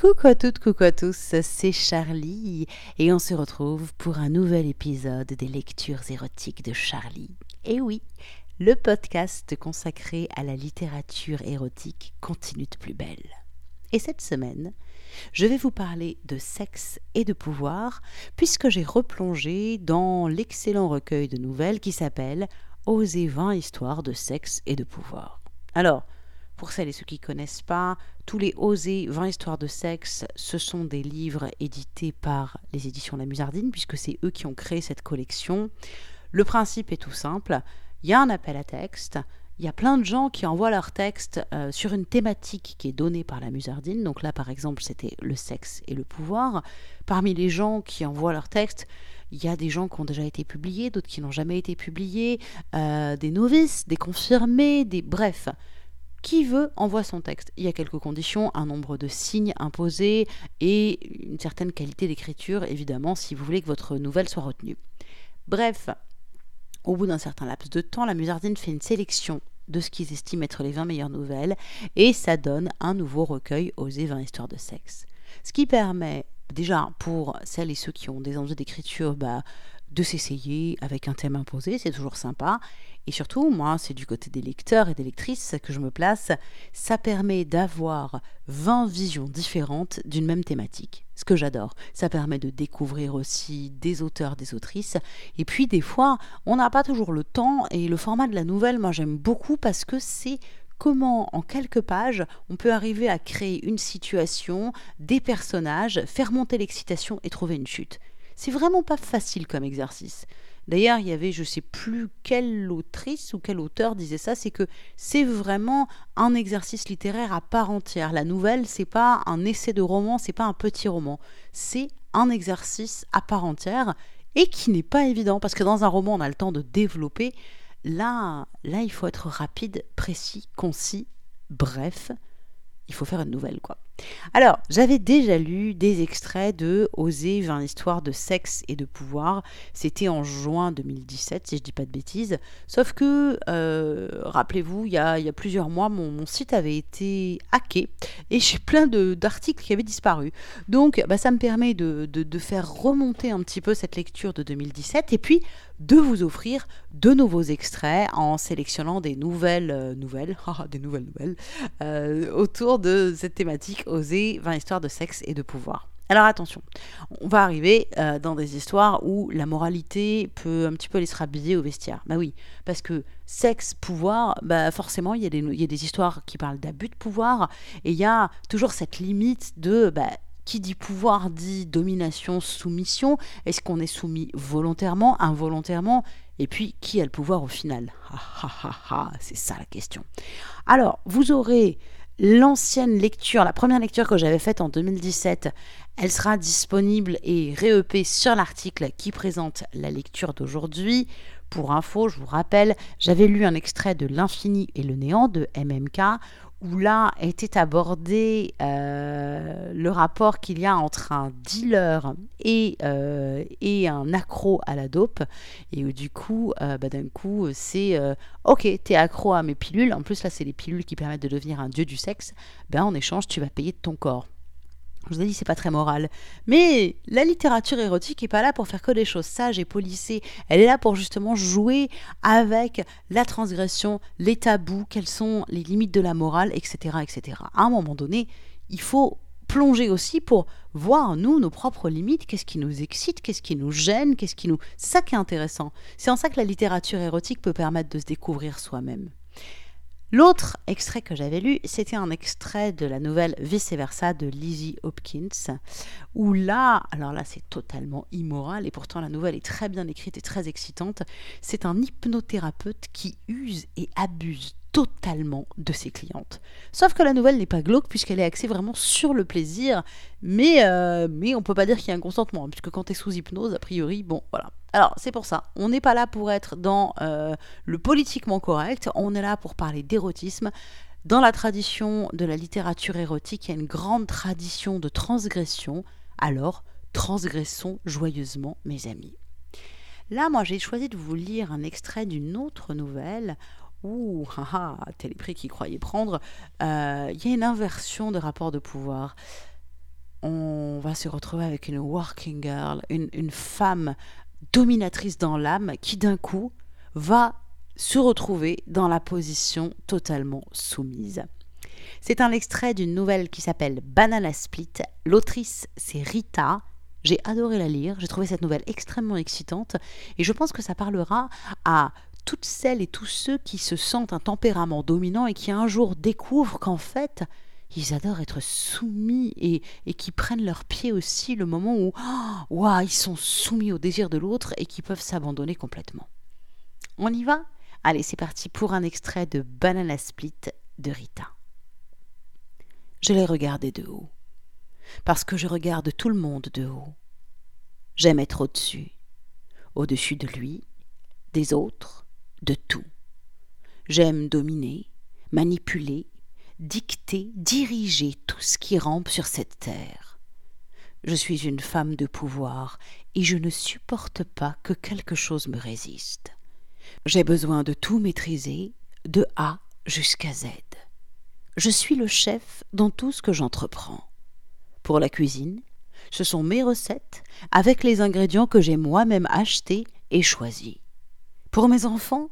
Coucou à toutes, coucou à tous, c'est Charlie et on se retrouve pour un nouvel épisode des lectures érotiques de Charlie. Et oui, le podcast consacré à la littérature érotique continue de plus belle. Et cette semaine, je vais vous parler de sexe et de pouvoir puisque j'ai replongé dans l'excellent recueil de nouvelles qui s'appelle Oser 20 histoires de sexe et de pouvoir. Alors, pour celles et ceux qui ne connaissent pas, tous les Oser 20 histoires de sexe, ce sont des livres édités par les éditions La Musardine, puisque c'est eux qui ont créé cette collection. Le principe est tout simple. Il y a un appel à texte. Il y a plein de gens qui envoient leur texte euh, sur une thématique qui est donnée par la Musardine. Donc là, par exemple, c'était le sexe et le pouvoir. Parmi les gens qui envoient leur texte, il y a des gens qui ont déjà été publiés, d'autres qui n'ont jamais été publiés, euh, des novices, des confirmés, des... Bref, qui veut envoie son texte. Il y a quelques conditions, un nombre de signes imposés et une certaine qualité d'écriture, évidemment, si vous voulez que votre nouvelle soit retenue. Bref, au bout d'un certain laps de temps, la Musardine fait une sélection de ce qu'ils estiment être les 20 meilleures nouvelles et ça donne un nouveau recueil osé 20 histoires de sexe. Ce qui permet déjà pour celles et ceux qui ont des enjeux d'écriture bah, de s'essayer avec un thème imposé, c'est toujours sympa. Et surtout, moi, c'est du côté des lecteurs et des lectrices que je me place, ça permet d'avoir 20 visions différentes d'une même thématique. Ce que j'adore. Ça permet de découvrir aussi des auteurs, des autrices. Et puis, des fois, on n'a pas toujours le temps. Et le format de la nouvelle, moi, j'aime beaucoup parce que c'est comment en quelques pages on peut arriver à créer une situation, des personnages, faire monter l'excitation et trouver une chute. C'est vraiment pas facile comme exercice. D'ailleurs, il y avait, je sais plus quelle autrice ou quel auteur disait ça, c'est que c'est vraiment un exercice littéraire à part entière. La nouvelle, c'est pas un essai de roman, c'est pas un petit roman, c'est un exercice à part entière et qui n'est pas évident parce que dans un roman, on a le temps de développer. Là, là, il faut être rapide, précis, concis, bref. Il faut faire une nouvelle, quoi. Alors, j'avais déjà lu des extraits de Oser 20 histoires de sexe et de pouvoir. C'était en juin 2017, si je dis pas de bêtises. Sauf que, euh, rappelez-vous, il y, a, plusieurs mois, mon, site avait été hacké et j'ai plein d'articles qui avaient disparu. Donc, bah, ça me permet de, faire remonter un petit peu cette lecture de 2017 et puis de vous offrir de nouveaux extraits en sélectionnant des nouvelles euh, nouvelles, des nouvelles nouvelles, euh, autour de cette thématique oser 20 histoires de sexe et de pouvoir. Alors attention, on va arriver euh, dans des histoires où la moralité peut un petit peu aller se rhabiller au vestiaire. Bah oui, parce que sexe, pouvoir, bah forcément, il y, y a des histoires qui parlent d'abus de pouvoir, et il y a toujours cette limite de bah, qui dit pouvoir dit domination, soumission. Est-ce qu'on est soumis volontairement, involontairement? Et puis, qui a le pouvoir au final? C'est ça la question. Alors, vous aurez l'ancienne lecture, la première lecture que j'avais faite en 2017, elle sera disponible et réepée sur l'article qui présente la lecture d'aujourd'hui. Pour info, je vous rappelle, j'avais lu un extrait de L'infini et le néant de MMK où là était abordé euh, le rapport qu'il y a entre un dealer et, euh, et un accro à la dope. Et où, du coup, euh, bah, d'un coup, c'est Ok, t'es accro à mes pilules. En plus, là, c'est les pilules qui permettent de devenir un dieu du sexe. Ben, en échange, tu vas payer de ton corps. Je vous ai dit, c'est pas très moral. Mais la littérature érotique n'est pas là pour faire que des choses sages et polissées. Elle est là pour justement jouer avec la transgression, les tabous, quelles sont les limites de la morale, etc. etc. À un moment donné, il faut plonger aussi pour voir, nous, nos propres limites, qu'est-ce qui nous excite, qu'est-ce qui nous gêne, qu'est-ce qui nous... C'est ça qui est intéressant. C'est en ça que la littérature érotique peut permettre de se découvrir soi-même. L'autre extrait que j'avais lu, c'était un extrait de la nouvelle Vice versa de Lizzie Hopkins, où là, alors là c'est totalement immoral et pourtant la nouvelle est très bien écrite et très excitante, c'est un hypnothérapeute qui use et abuse totalement de ses clientes. Sauf que la nouvelle n'est pas glauque puisqu'elle est axée vraiment sur le plaisir, mais, euh, mais on peut pas dire qu'il y a un consentement, hein, puisque quand tu es sous hypnose, a priori, bon, voilà. Alors c'est pour ça, on n'est pas là pour être dans euh, le politiquement correct, on est là pour parler d'érotisme. Dans la tradition de la littérature érotique, il y a une grande tradition de transgression, alors transgressons joyeusement, mes amis. Là, moi, j'ai choisi de vous lire un extrait d'une autre nouvelle Ouh, haha, tel prix qu'il croyait prendre, euh, il y a une inversion de rapport de pouvoir. on va se retrouver avec une working girl, une femme dominatrice dans l'âme qui d'un coup va se retrouver dans la position totalement soumise. C'est un extrait d'une nouvelle qui s'appelle Banana Split. L'autrice, c'est Rita. J'ai adoré la lire, j'ai trouvé cette nouvelle extrêmement excitante et je pense que ça parlera à toutes celles et tous ceux qui se sentent un tempérament dominant et qui un jour découvrent qu'en fait, ils adorent être soumis et, qui prennent leur pied aussi le moment où oh, ils sont soumis au désir de l'autre et qui peuvent s'abandonner complètement. On y va? Allez, c'est parti pour un extrait de Banana Split de Rita. Je l'ai regardé de haut, parce que je regarde tout le monde de haut. J'aime être au-dessus, au-dessus de lui, des autres, de tout. J'aime dominer, manipuler, dicter, diriger tout ce qui rampe sur cette terre. Je suis une femme de pouvoir et je ne supporte pas que quelque chose me résiste. J'ai besoin de tout maîtriser, de A jusqu'à Z. Je suis le chef dans tout ce que j'entreprends. Pour la cuisine, ce sont mes recettes avec les ingrédients que j'ai moi-même achetés et choisis. Pour mes enfants,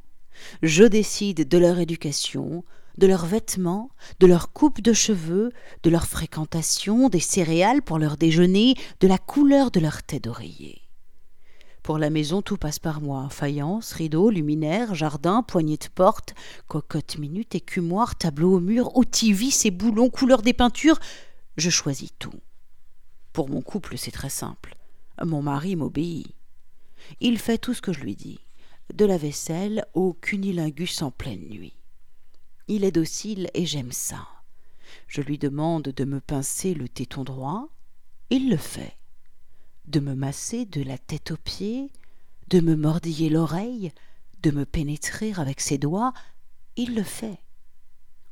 je décide de leur éducation, de leurs vêtements, de leur coupe de cheveux, de leur fréquentation, des céréales pour leur déjeuner, de la couleur de leur tête d'oreiller. Pour la maison, tout passe par moi. Faïence, rideaux, luminaires, jardin, poignée de porte, cocotte minute, écumoire, tableau au mur, outils, vis et boulons, couleur des peintures. Je choisis tout. Pour mon couple, c'est très simple. Mon mari m'obéit. Il fait tout ce que je lui dis de la vaisselle au cunilingus en pleine nuit. Il est docile et j'aime ça. Je lui demande de me pincer le téton droit, il le fait. De me masser de la tête aux pieds, de me mordiller l'oreille, de me pénétrer avec ses doigts, il le fait.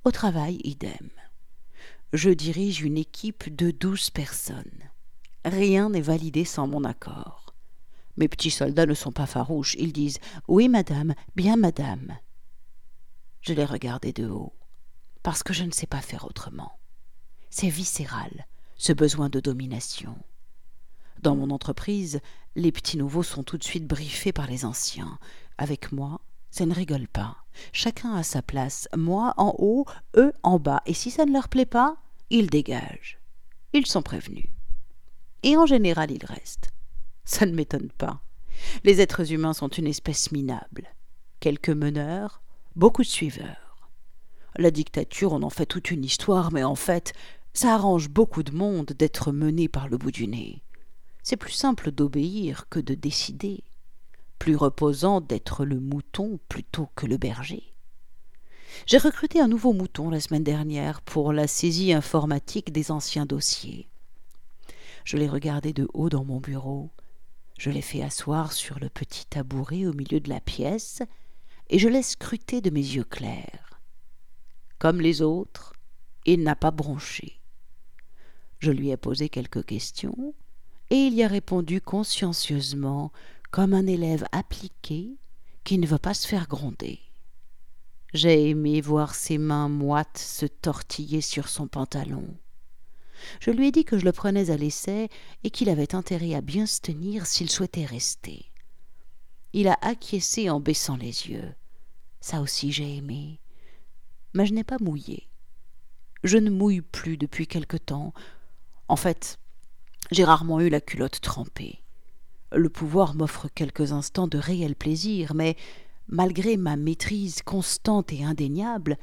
Au travail, idem. Je dirige une équipe de douze personnes. Rien n'est validé sans mon accord. Mes petits soldats ne sont pas farouches. Ils disent Oui, madame, bien, madame. Je les regardais de haut, parce que je ne sais pas faire autrement. C'est viscéral, ce besoin de domination. Dans mon entreprise, les petits nouveaux sont tout de suite briefés par les anciens. Avec moi, ça ne rigole pas. Chacun a sa place, moi en haut, eux en bas, et si ça ne leur plaît pas, ils dégagent. Ils sont prévenus. Et en général, ils restent. Ça ne m'étonne pas. Les êtres humains sont une espèce minable. Quelques meneurs, beaucoup de suiveurs. La dictature, on en fait toute une histoire, mais en fait, ça arrange beaucoup de monde d'être mené par le bout du nez. C'est plus simple d'obéir que de décider, plus reposant d'être le mouton plutôt que le berger. J'ai recruté un nouveau mouton la semaine dernière pour la saisie informatique des anciens dossiers. Je l'ai regardé de haut dans mon bureau, je l'ai fait asseoir sur le petit tabouret au milieu de la pièce, et je l'ai scruté de mes yeux clairs. Comme les autres, il n'a pas bronché. Je lui ai posé quelques questions, et il y a répondu consciencieusement, comme un élève appliqué qui ne veut pas se faire gronder. J'ai aimé voir ses mains moites se tortiller sur son pantalon. Je lui ai dit que je le prenais à l'essai et qu'il avait intérêt à bien se tenir s'il souhaitait rester. Il a acquiescé en baissant les yeux. Ça aussi j'ai aimé. Mais je n'ai pas mouillé. Je ne mouille plus depuis quelque temps. En fait, j'ai rarement eu la culotte trempée. Le pouvoir m'offre quelques instants de réel plaisir, mais malgré ma maîtrise constante et indéniable,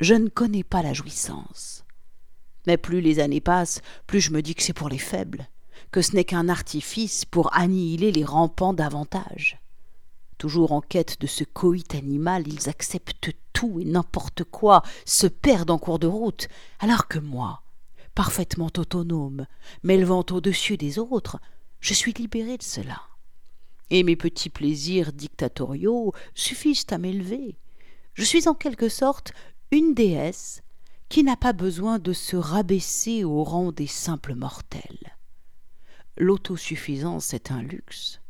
je ne connais pas la jouissance. Mais plus les années passent, plus je me dis que c'est pour les faibles, que ce n'est qu'un artifice pour annihiler les rampants davantage. Toujours en quête de ce coït animal, ils acceptent tout et n'importe quoi, se perdent en cours de route, alors que moi, parfaitement autonome, m'élevant au-dessus des autres, je suis libéré de cela. Et mes petits plaisirs dictatoriaux suffisent à m'élever. Je suis en quelque sorte une déesse qui n'a pas besoin de se rabaisser au rang des simples mortels. L'autosuffisance est un luxe,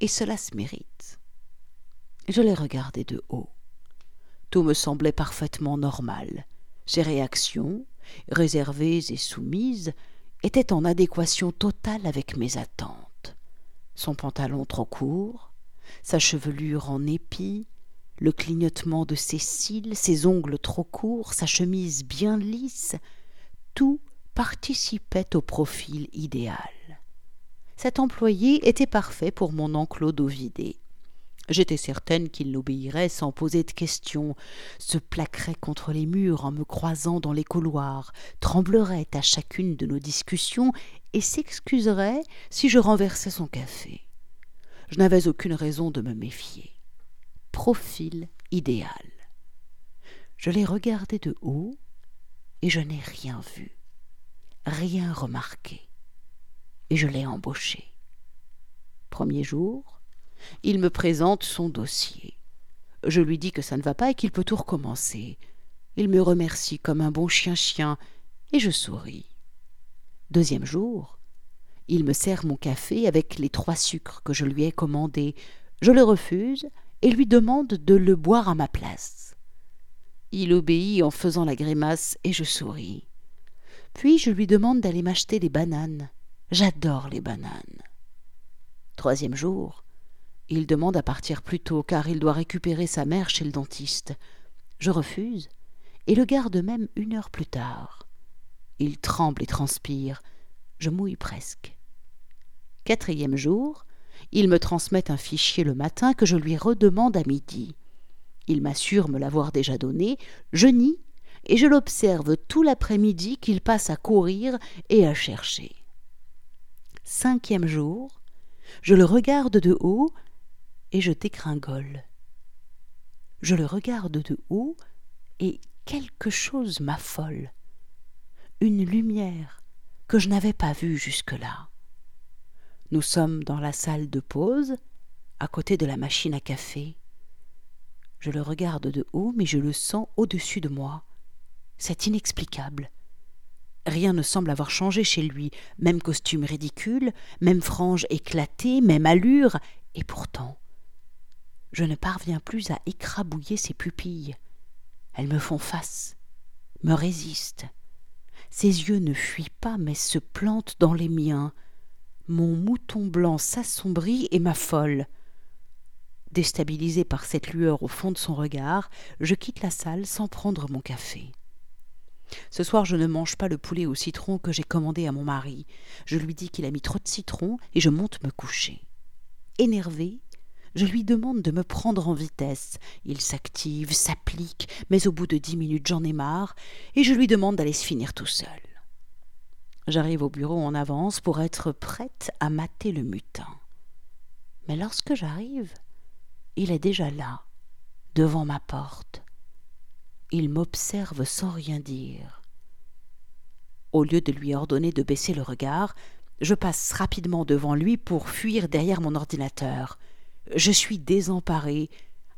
et cela se mérite. Je l'ai regardé de haut. Tout me semblait parfaitement normal. Ses réactions, réservées et soumises, était en adéquation totale avec mes attentes. Son pantalon trop court, sa chevelure en épi, le clignotement de ses cils, ses ongles trop courts, sa chemise bien lisse, tout participait au profil idéal. Cet employé était parfait pour mon enclos d'Ovidé. J'étais certaine qu'il l'obéirait sans poser de questions, se plaquerait contre les murs en me croisant dans les couloirs, tremblerait à chacune de nos discussions et s'excuserait si je renversais son café. Je n'avais aucune raison de me méfier. Profil idéal. Je l'ai regardé de haut et je n'ai rien vu, rien remarqué. Et je l'ai embauché. Premier jour, il me présente son dossier. Je lui dis que ça ne va pas et qu'il peut tout recommencer. Il me remercie comme un bon chien-chien, et je souris. Deuxième jour, il me sert mon café avec les trois sucres que je lui ai commandés. Je le refuse et lui demande de le boire à ma place. Il obéit en faisant la grimace et je souris. Puis je lui demande d'aller m'acheter des bananes. J'adore les bananes. Troisième jour, il demande à partir plus tôt car il doit récupérer sa mère chez le dentiste. Je refuse et le garde même une heure plus tard. Il tremble et transpire. Je mouille presque. Quatrième jour, il me transmet un fichier le matin que je lui redemande à midi. Il m'assure me l'avoir déjà donné, je nie, et je l'observe tout l'après-midi qu'il passe à courir et à chercher. Cinquième jour, je le regarde de haut et je dégringole. Je le regarde de haut et quelque chose m'affole. Une lumière que je n'avais pas vue jusque-là. Nous sommes dans la salle de pause, à côté de la machine à café. Je le regarde de haut, mais je le sens au-dessus de moi. C'est inexplicable. Rien ne semble avoir changé chez lui, même costume ridicule, même frange éclatée, même allure, et pourtant je ne parviens plus à écrabouiller ses pupilles. Elles me font face, me résistent. Ses yeux ne fuient pas, mais se plantent dans les miens. Mon mouton blanc s'assombrit et m'affole. Déstabilisé par cette lueur au fond de son regard, je quitte la salle sans prendre mon café. Ce soir, je ne mange pas le poulet au citron que j'ai commandé à mon mari. Je lui dis qu'il a mis trop de citron et je monte me coucher. Énervé, je lui demande de me prendre en vitesse. Il s'active, s'applique, mais au bout de dix minutes j'en ai marre, et je lui demande d'aller se finir tout seul. J'arrive au bureau en avance pour être prête à mater le mutin. Mais lorsque j'arrive, il est déjà là, devant ma porte. Il m'observe sans rien dire. Au lieu de lui ordonner de baisser le regard, je passe rapidement devant lui pour fuir derrière mon ordinateur je suis désemparée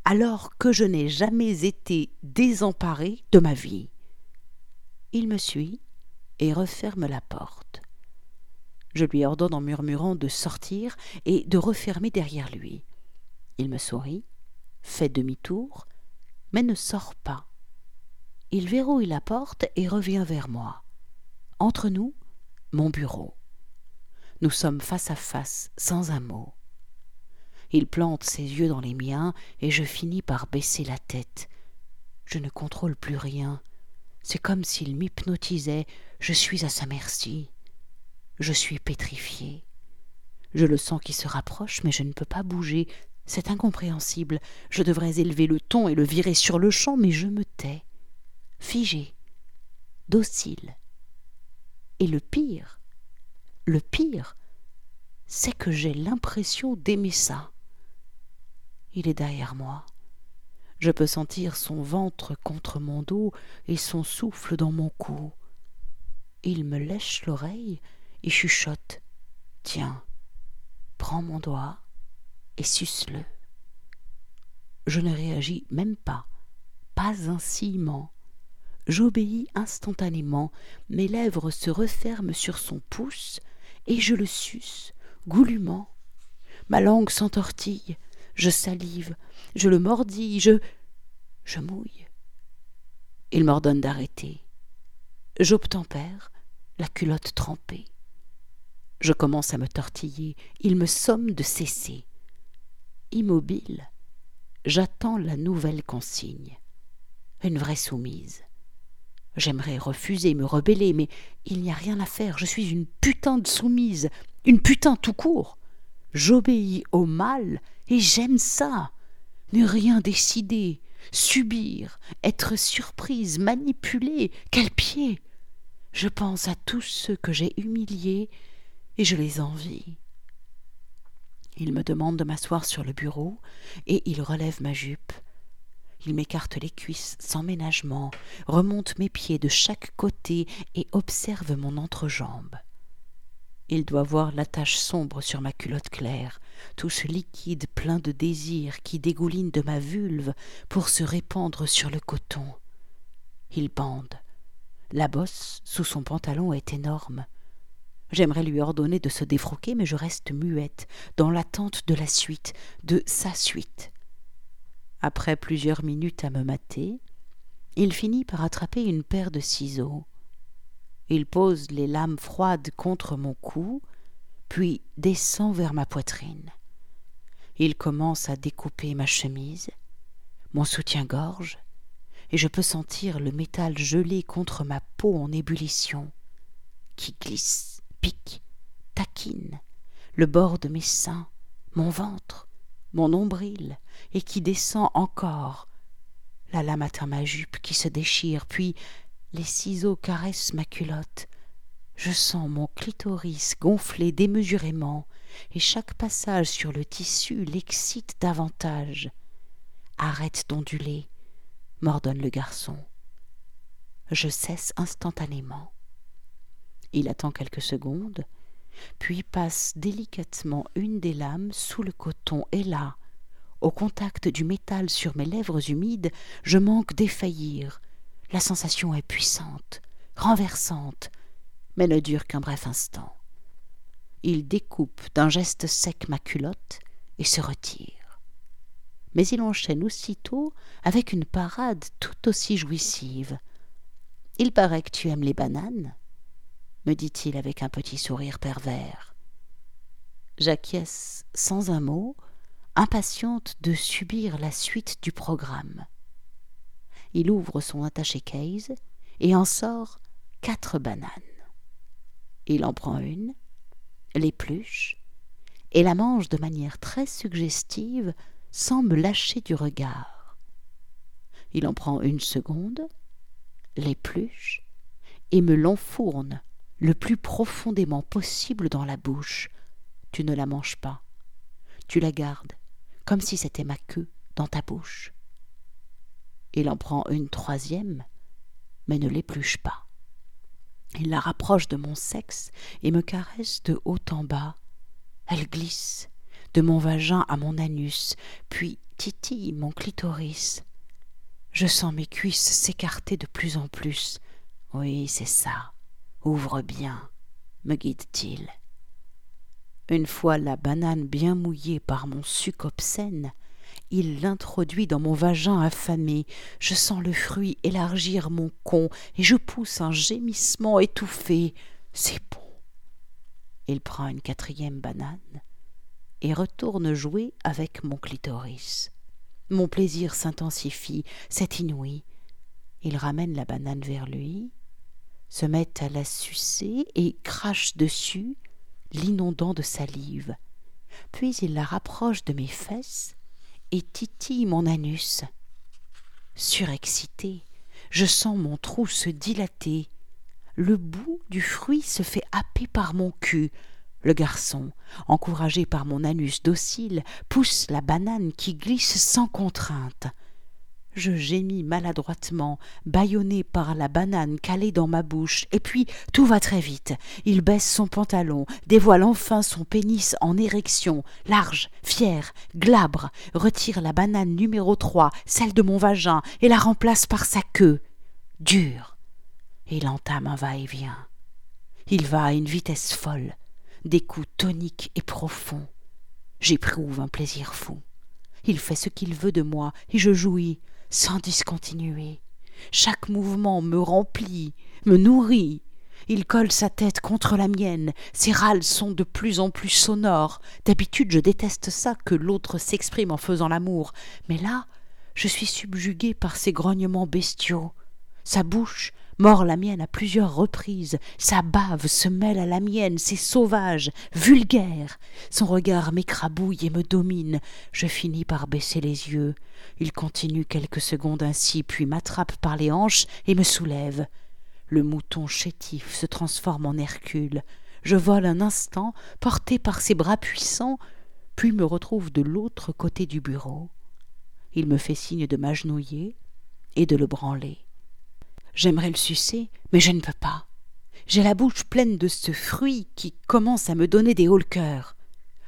alors que je n'ai jamais été désemparée de ma vie. Il me suit et referme la porte. Je lui ordonne en murmurant de sortir et de refermer derrière lui. Il me sourit, fait demi-tour, mais ne sort pas. Il verrouille la porte et revient vers moi. Entre nous, mon bureau. Nous sommes face à face, sans un mot. Il plante ses yeux dans les miens et je finis par baisser la tête. Je ne contrôle plus rien. C'est comme s'il m'hypnotisait. Je suis à sa merci. Je suis pétrifié. Je le sens qui se rapproche, mais je ne peux pas bouger. C'est incompréhensible. Je devrais élever le ton et le virer sur le champ, mais je me tais, figé, docile. Et le pire, le pire, c'est que j'ai l'impression d'aimer ça. Il est derrière moi. Je peux sentir son ventre contre mon dos et son souffle dans mon cou. Il me lèche l'oreille et chuchote. Tiens, prends mon doigt et suce-le. Je ne réagis même pas, pas un ciment. J'obéis instantanément, mes lèvres se referment sur son pouce et je le suce, goulûment. Ma langue s'entortille, je salive, je le mordis, je. je mouille. Il m'ordonne d'arrêter. J'obtempère, la culotte trempée. Je commence à me tortiller. Il me somme de cesser. Immobile, j'attends la nouvelle consigne. Une vraie soumise. J'aimerais refuser, me rebeller, mais il n'y a rien à faire. Je suis une putain de soumise, une putain tout court. J'obéis au mal et j'aime ça. Ne rien décider, subir, être surprise, manipulée. Quel pied Je pense à tous ceux que j'ai humiliés et je les envie. Il me demande de m'asseoir sur le bureau et il relève ma jupe. Il m'écarte les cuisses sans ménagement, remonte mes pieds de chaque côté et observe mon entrejambe. Il doit voir la tache sombre sur ma culotte claire, tout ce liquide plein de désir qui dégouline de ma vulve pour se répandre sur le coton. Il bande. La bosse sous son pantalon est énorme. J'aimerais lui ordonner de se défroquer, mais je reste muette, dans l'attente de la suite, de sa suite. Après plusieurs minutes à me mater, il finit par attraper une paire de ciseaux. Il pose les lames froides contre mon cou, puis descend vers ma poitrine. Il commence à découper ma chemise, mon soutien-gorge, et je peux sentir le métal gelé contre ma peau en ébullition, qui glisse, pique, taquine, le bord de mes seins, mon ventre, mon nombril, et qui descend encore. La lame atteint ma jupe qui se déchire, puis les ciseaux caressent ma culotte. Je sens mon clitoris gonfler démesurément, et chaque passage sur le tissu l'excite davantage. Arrête d'onduler, m'ordonne le garçon. Je cesse instantanément. Il attend quelques secondes, puis passe délicatement une des lames sous le coton, et là, au contact du métal sur mes lèvres humides, je manque d'effaillir. La sensation est puissante, renversante, mais ne dure qu'un bref instant. Il découpe d'un geste sec ma culotte et se retire. Mais il enchaîne aussitôt avec une parade tout aussi jouissive. Il paraît que tu aimes les bananes me dit-il avec un petit sourire pervers. J'acquiesce sans un mot, impatiente de subir la suite du programme. Il ouvre son attaché case et en sort quatre bananes. Il en prend une, l'épluche, et la mange de manière très suggestive sans me lâcher du regard. Il en prend une seconde, l'épluche, et me l'enfourne le plus profondément possible dans la bouche. Tu ne la manges pas. Tu la gardes, comme si c'était ma queue dans ta bouche. Il en prend une troisième, mais ne l'épluche pas. Il la rapproche de mon sexe et me caresse de haut en bas. Elle glisse, de mon vagin à mon anus, puis titille mon clitoris. Je sens mes cuisses s'écarter de plus en plus. Oui, c'est ça. Ouvre bien, me guide-t-il. Une fois la banane bien mouillée par mon suc obscène, il l'introduit dans mon vagin affamé. Je sens le fruit élargir mon con et je pousse un gémissement étouffé. C'est bon. Il prend une quatrième banane et retourne jouer avec mon clitoris. Mon plaisir s'intensifie, c'est inouï. Il ramène la banane vers lui, se met à la sucer et crache dessus, l'inondant de salive. Puis il la rapproche de mes fesses et titille mon anus. Surexcité, je sens mon trou se dilater. Le bout du fruit se fait happer par mon cul. Le garçon, encouragé par mon anus docile, pousse la banane qui glisse sans contrainte. Je gémis maladroitement, bâillonné par la banane calée dans ma bouche, et puis tout va très vite. Il baisse son pantalon, dévoile enfin son pénis en érection, large, fier, glabre, retire la banane numéro trois, celle de mon vagin, et la remplace par sa queue, dure. Il entame un va-et-vient. Il va à une vitesse folle, des coups toniques et profonds. J'éprouve un plaisir fou. Il fait ce qu'il veut de moi, et je jouis sans discontinuer. Chaque mouvement me remplit, me nourrit. Il colle sa tête contre la mienne. Ses râles sont de plus en plus sonores. D'habitude, je déteste ça que l'autre s'exprime en faisant l'amour. Mais là, je suis subjuguée par ses grognements bestiaux. Sa bouche mord la mienne à plusieurs reprises, sa bave se mêle à la mienne, c'est sauvage, vulgaire. Son regard m'écrabouille et me domine. Je finis par baisser les yeux. Il continue quelques secondes ainsi, puis m'attrape par les hanches et me soulève. Le mouton chétif se transforme en Hercule. Je vole un instant, porté par ses bras puissants, puis me retrouve de l'autre côté du bureau. Il me fait signe de m'agenouiller et de le branler. J'aimerais le sucer, mais je ne peux pas. J'ai la bouche pleine de ce fruit qui commence à me donner des hauts le cœur.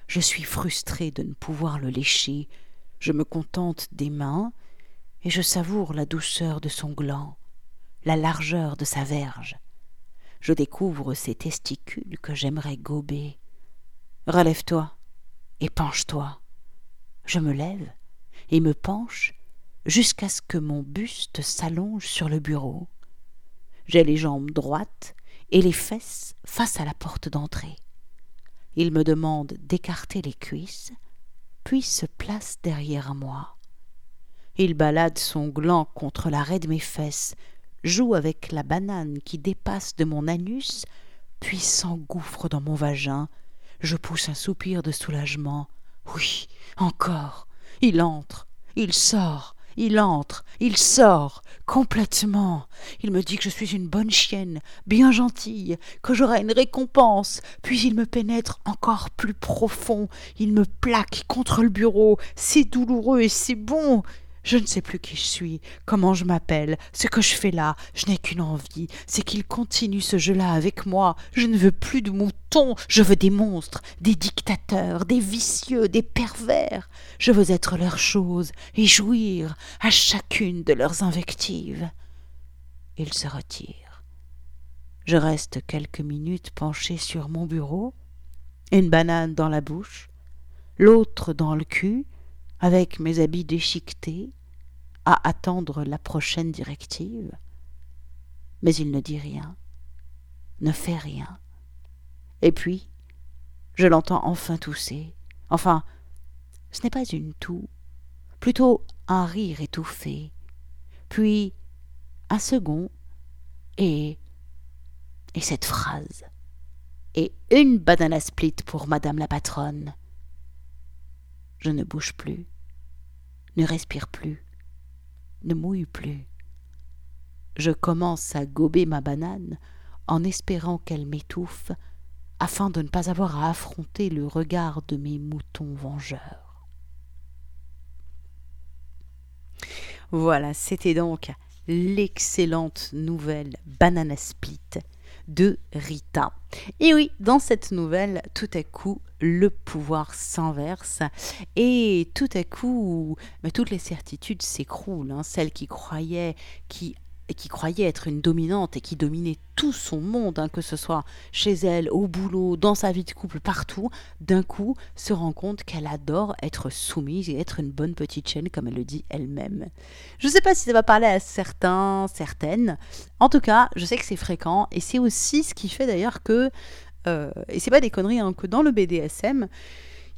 Je suis frustrée de ne pouvoir le lécher. Je me contente des mains et je savoure la douceur de son gland, la largeur de sa verge. Je découvre ces testicules que j'aimerais gober. Relève-toi et penche-toi. Je me lève et me penche jusqu'à ce que mon buste s'allonge sur le bureau. J'ai les jambes droites et les fesses face à la porte d'entrée. Il me demande d'écarter les cuisses, puis se place derrière moi. Il balade son gland contre l'arrêt de mes fesses, joue avec la banane qui dépasse de mon anus, puis s'engouffre dans mon vagin. Je pousse un soupir de soulagement. Oui, encore. Il entre, il sort, il entre, il sort, complètement. Il me dit que je suis une bonne chienne, bien gentille, que j'aurai une récompense, puis il me pénètre encore plus profond, il me plaque contre le bureau, c'est douloureux et c'est bon. Je ne sais plus qui je suis, comment je m'appelle, ce que je fais là, je n'ai qu'une envie, c'est qu'il continue ce jeu-là avec moi. Je ne veux plus de moutons, je veux des monstres, des dictateurs, des vicieux, des pervers. Je veux être leur chose et jouir à chacune de leurs invectives. Il se retire. Je reste quelques minutes penché sur mon bureau, une banane dans la bouche, l'autre dans le cul, avec mes habits déchiquetés, à attendre la prochaine directive. Mais il ne dit rien, ne fait rien. Et puis, je l'entends enfin tousser. Enfin, ce n'est pas une toux, plutôt un rire étouffé, puis un second, et. et cette phrase. Et une banana split pour madame la patronne. Je ne bouge plus, ne respire plus, ne mouille plus. Je commence à gober ma banane en espérant qu'elle m'étouffe afin de ne pas avoir à affronter le regard de mes moutons vengeurs. Voilà, c'était donc l'excellente nouvelle Banana Split de Rita. Et oui, dans cette nouvelle, tout à coup, le pouvoir s'inverse et tout à coup, mais toutes les certitudes s'écroulent. Hein. Celle qui croyait, qui qui croyait être une dominante et qui dominait tout son monde, hein, que ce soit chez elle, au boulot, dans sa vie de couple, partout, d'un coup se rend compte qu'elle adore être soumise et être une bonne petite chaîne, comme elle le dit elle-même. Je ne sais pas si ça va parler à certains, certaines. En tout cas, je sais que c'est fréquent et c'est aussi ce qui fait d'ailleurs que, euh, et c'est pas des conneries, hein, que dans le BDSM,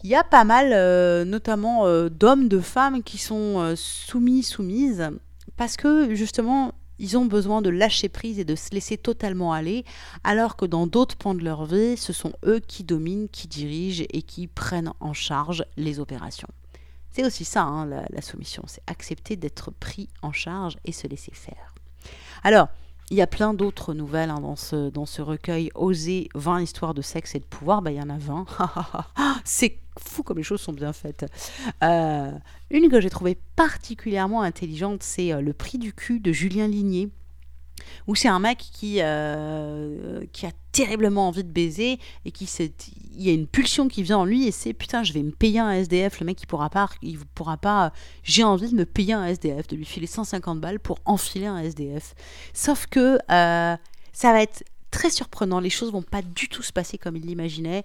il y a pas mal, euh, notamment euh, d'hommes, de femmes qui sont soumis, soumises, parce que justement, ils ont besoin de lâcher prise et de se laisser totalement aller, alors que dans d'autres pans de leur vie, ce sont eux qui dominent, qui dirigent et qui prennent en charge les opérations. C'est aussi ça, hein, la, soumission, c'est accepter d'être pris en charge et se laisser faire. Alors, il y a plein d'autres nouvelles hein, dans, ce, dans ce recueil Oser 20 histoires de sexe et de pouvoir. Bah, il y en a 20. c'est fou comme les choses sont bien faites. Euh, une que j'ai trouvée particulièrement intelligente, c'est euh, Le prix du cul de Julien Ligné où c'est un mec qui, euh, qui a terriblement envie de baiser et qui il y a une pulsion qui vient en lui et c'est putain je vais me payer un SDF le mec il pourra pas il pourra pas j'ai envie de me payer un SDF de lui filer 150 balles pour enfiler un SDF sauf que ça va être très surprenant les choses vont pas du tout se passer comme il l'imaginait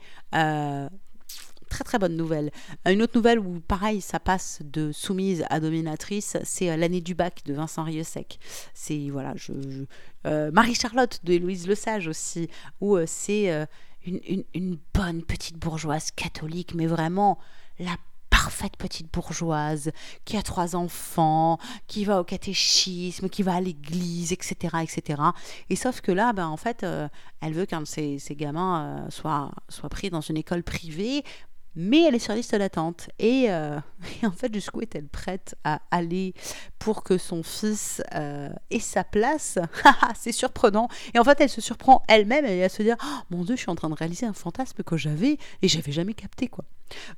très très bonne nouvelle. Une autre nouvelle où pareil, ça passe de soumise à dominatrice, c'est l'année du bac de Vincent Rieusec. C'est voilà, je, Marie-Charlotte de Héloïse Lesage aussi, où c'est une, une, bonne petite bourgeoise catholique, mais vraiment la parfaite petite bourgeoise qui a trois enfants, qui va au catéchisme, qui va à l'église, etc., etc. Et sauf que là, ben, en fait, euh, elle veut qu'un de ses, gamins euh, soit, soit pris dans une école privée mais elle est sur liste d'attente. Et, euh, et, en fait, jusqu'où est-elle prête à aller pour que son fils euh, ait sa place? C'est surprenant. Et en fait, elle se surprend elle-même et elle se dit oh, Mon Dieu, je suis en train de réaliser un fantasme que j'avais et j'avais jamais capté. quoi.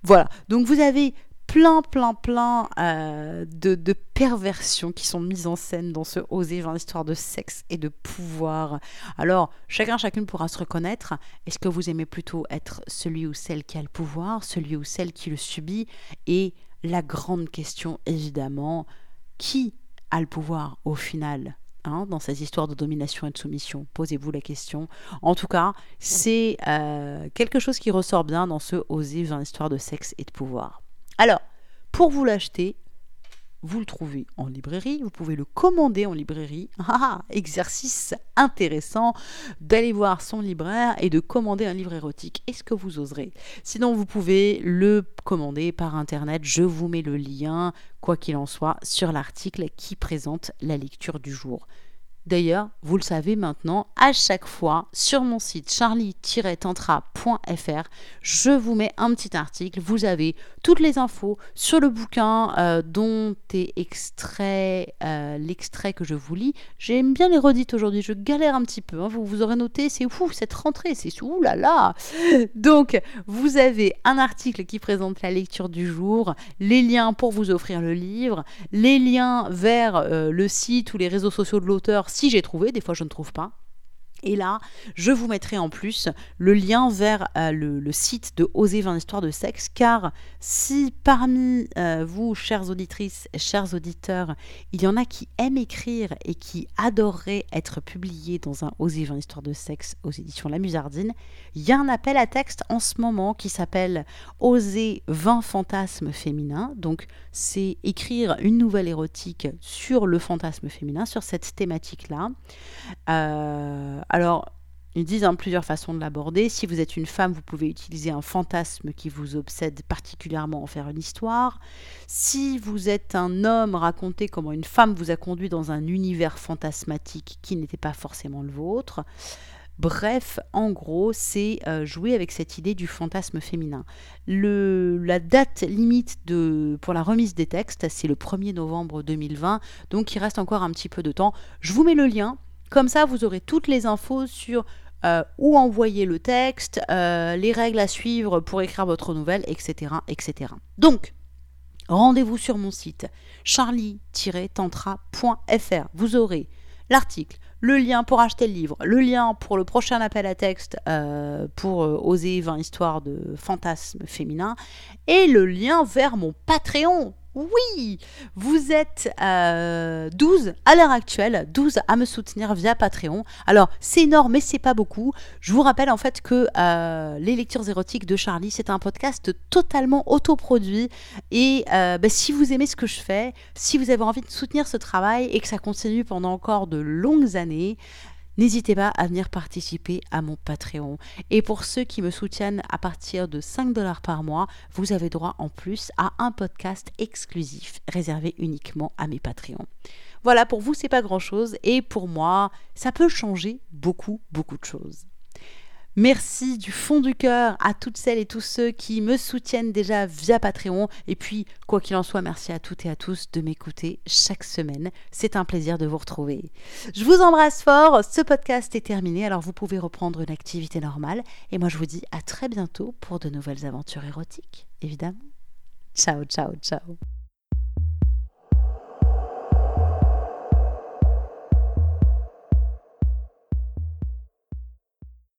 Voilà. Donc, vous avez plein, plein, plein euh, de, de, perversions qui sont mises en scène dans ce Oser genre l'histoire de sexe et de pouvoir. Alors, chacun, chacune pourra se reconnaître. Est-ce que vous aimez plutôt être celui ou celle qui a le pouvoir, celui ou celle qui le subit? Et la grande question, évidemment, qui a le pouvoir au final Hein, dans ces histoires de domination et de soumission? Posez-vous la question. En tout cas, c'est euh, quelque chose qui ressort bien dans ce Oser dans l'histoire de sexe et de pouvoir. Alors, pour vous l'acheter, vous le trouvez en librairie, vous pouvez le commander en librairie. Ah, exercice intéressant d'aller voir son libraire et de commander un livre érotique. Est-ce que vous oserez? Sinon, vous pouvez le commander par internet. Je vous mets le lien, quoi qu'il en soit, sur l'article qui présente la lecture du jour. D'ailleurs, vous le savez maintenant, à chaque fois sur mon site charlie-tantra.fr, je vous mets un petit article. Vous avez toutes les infos sur le bouquin euh, dont est extrait euh, l'extrait que je vous lis. J'aime bien les redites aujourd'hui, je galère un petit peu. Hein. Vous, vous aurez noté, c'est fou cette rentrée, c'est ouh là là. Donc, vous avez un article qui présente la lecture du jour, les liens pour vous offrir le livre, les liens vers euh, le site ou les réseaux sociaux de l'auteur si j'ai trouvé, des fois je ne trouve pas. Et là, je vous mettrai en plus le lien vers euh, le, site de Oser 20 histoires de sexe, car si parmi euh, vous, chères auditrices, chers auditeurs, il y en a qui aiment écrire et qui adoreraient être publiés dans un Oser 20 histoires de sexe aux éditions La Musardine, il y a un appel à texte en ce moment qui s'appelle Oser 20 fantasmes féminins. Donc, c'est écrire une nouvelle érotique sur le fantasme féminin, sur cette thématique-là. Euh, alors, ils disent hein, plusieurs façons de l'aborder. Si vous êtes une femme, vous pouvez utiliser un fantasme qui vous obsède particulièrement en faire une histoire. Si vous êtes un homme, racontez comment une femme vous a conduit dans un univers fantasmatique qui n'était pas forcément le vôtre. Bref, en gros, c'est euh, jouer avec cette idée du fantasme féminin. La date limite pour la remise des textes, c'est le 1er novembre 2020, donc il reste encore un petit peu de temps. Je vous mets le lien, comme ça vous aurez toutes les infos sur euh, où envoyer le texte, euh, les règles à suivre pour écrire votre nouvelle, etc. etc. Donc, rendez-vous sur mon site charlie-tantra.fr. Vous aurez l'article, le lien pour acheter le livre, le lien pour le prochain appel à texte euh, pour oser 20 histoires de fantasmes féminins et le lien vers mon Patreon. Oui, vous êtes 12 euh, à l'heure actuelle, 12 à me soutenir via Patreon. Alors, c'est énorme, mais c'est pas beaucoup. Je vous rappelle en fait que euh, les lectures érotiques de Charlie, c'est un podcast totalement autoproduit. Et euh, bah, si vous aimez ce que je fais, si vous avez envie de soutenir ce travail et que ça continue pendant encore de longues années, N'hésitez pas à venir participer à mon Patreon. Et pour ceux qui me soutiennent à partir de 5 dollars par mois, vous avez droit en plus à un podcast exclusif réservé uniquement à mes Patreons. Voilà, pour vous, c'est pas grand chose. Et pour moi, ça peut changer beaucoup, beaucoup de choses. Merci du fond du cœur à toutes celles et tous ceux qui me soutiennent déjà via Patreon. Et puis, quoi qu'il en soit, merci à toutes et à tous de m'écouter chaque semaine. C'est un plaisir de vous retrouver. Je vous embrasse fort. Ce podcast est terminé, alors vous pouvez reprendre une activité normale. Et moi, je vous dis à très bientôt pour de nouvelles aventures érotiques, évidemment. Ciao, ciao, ciao.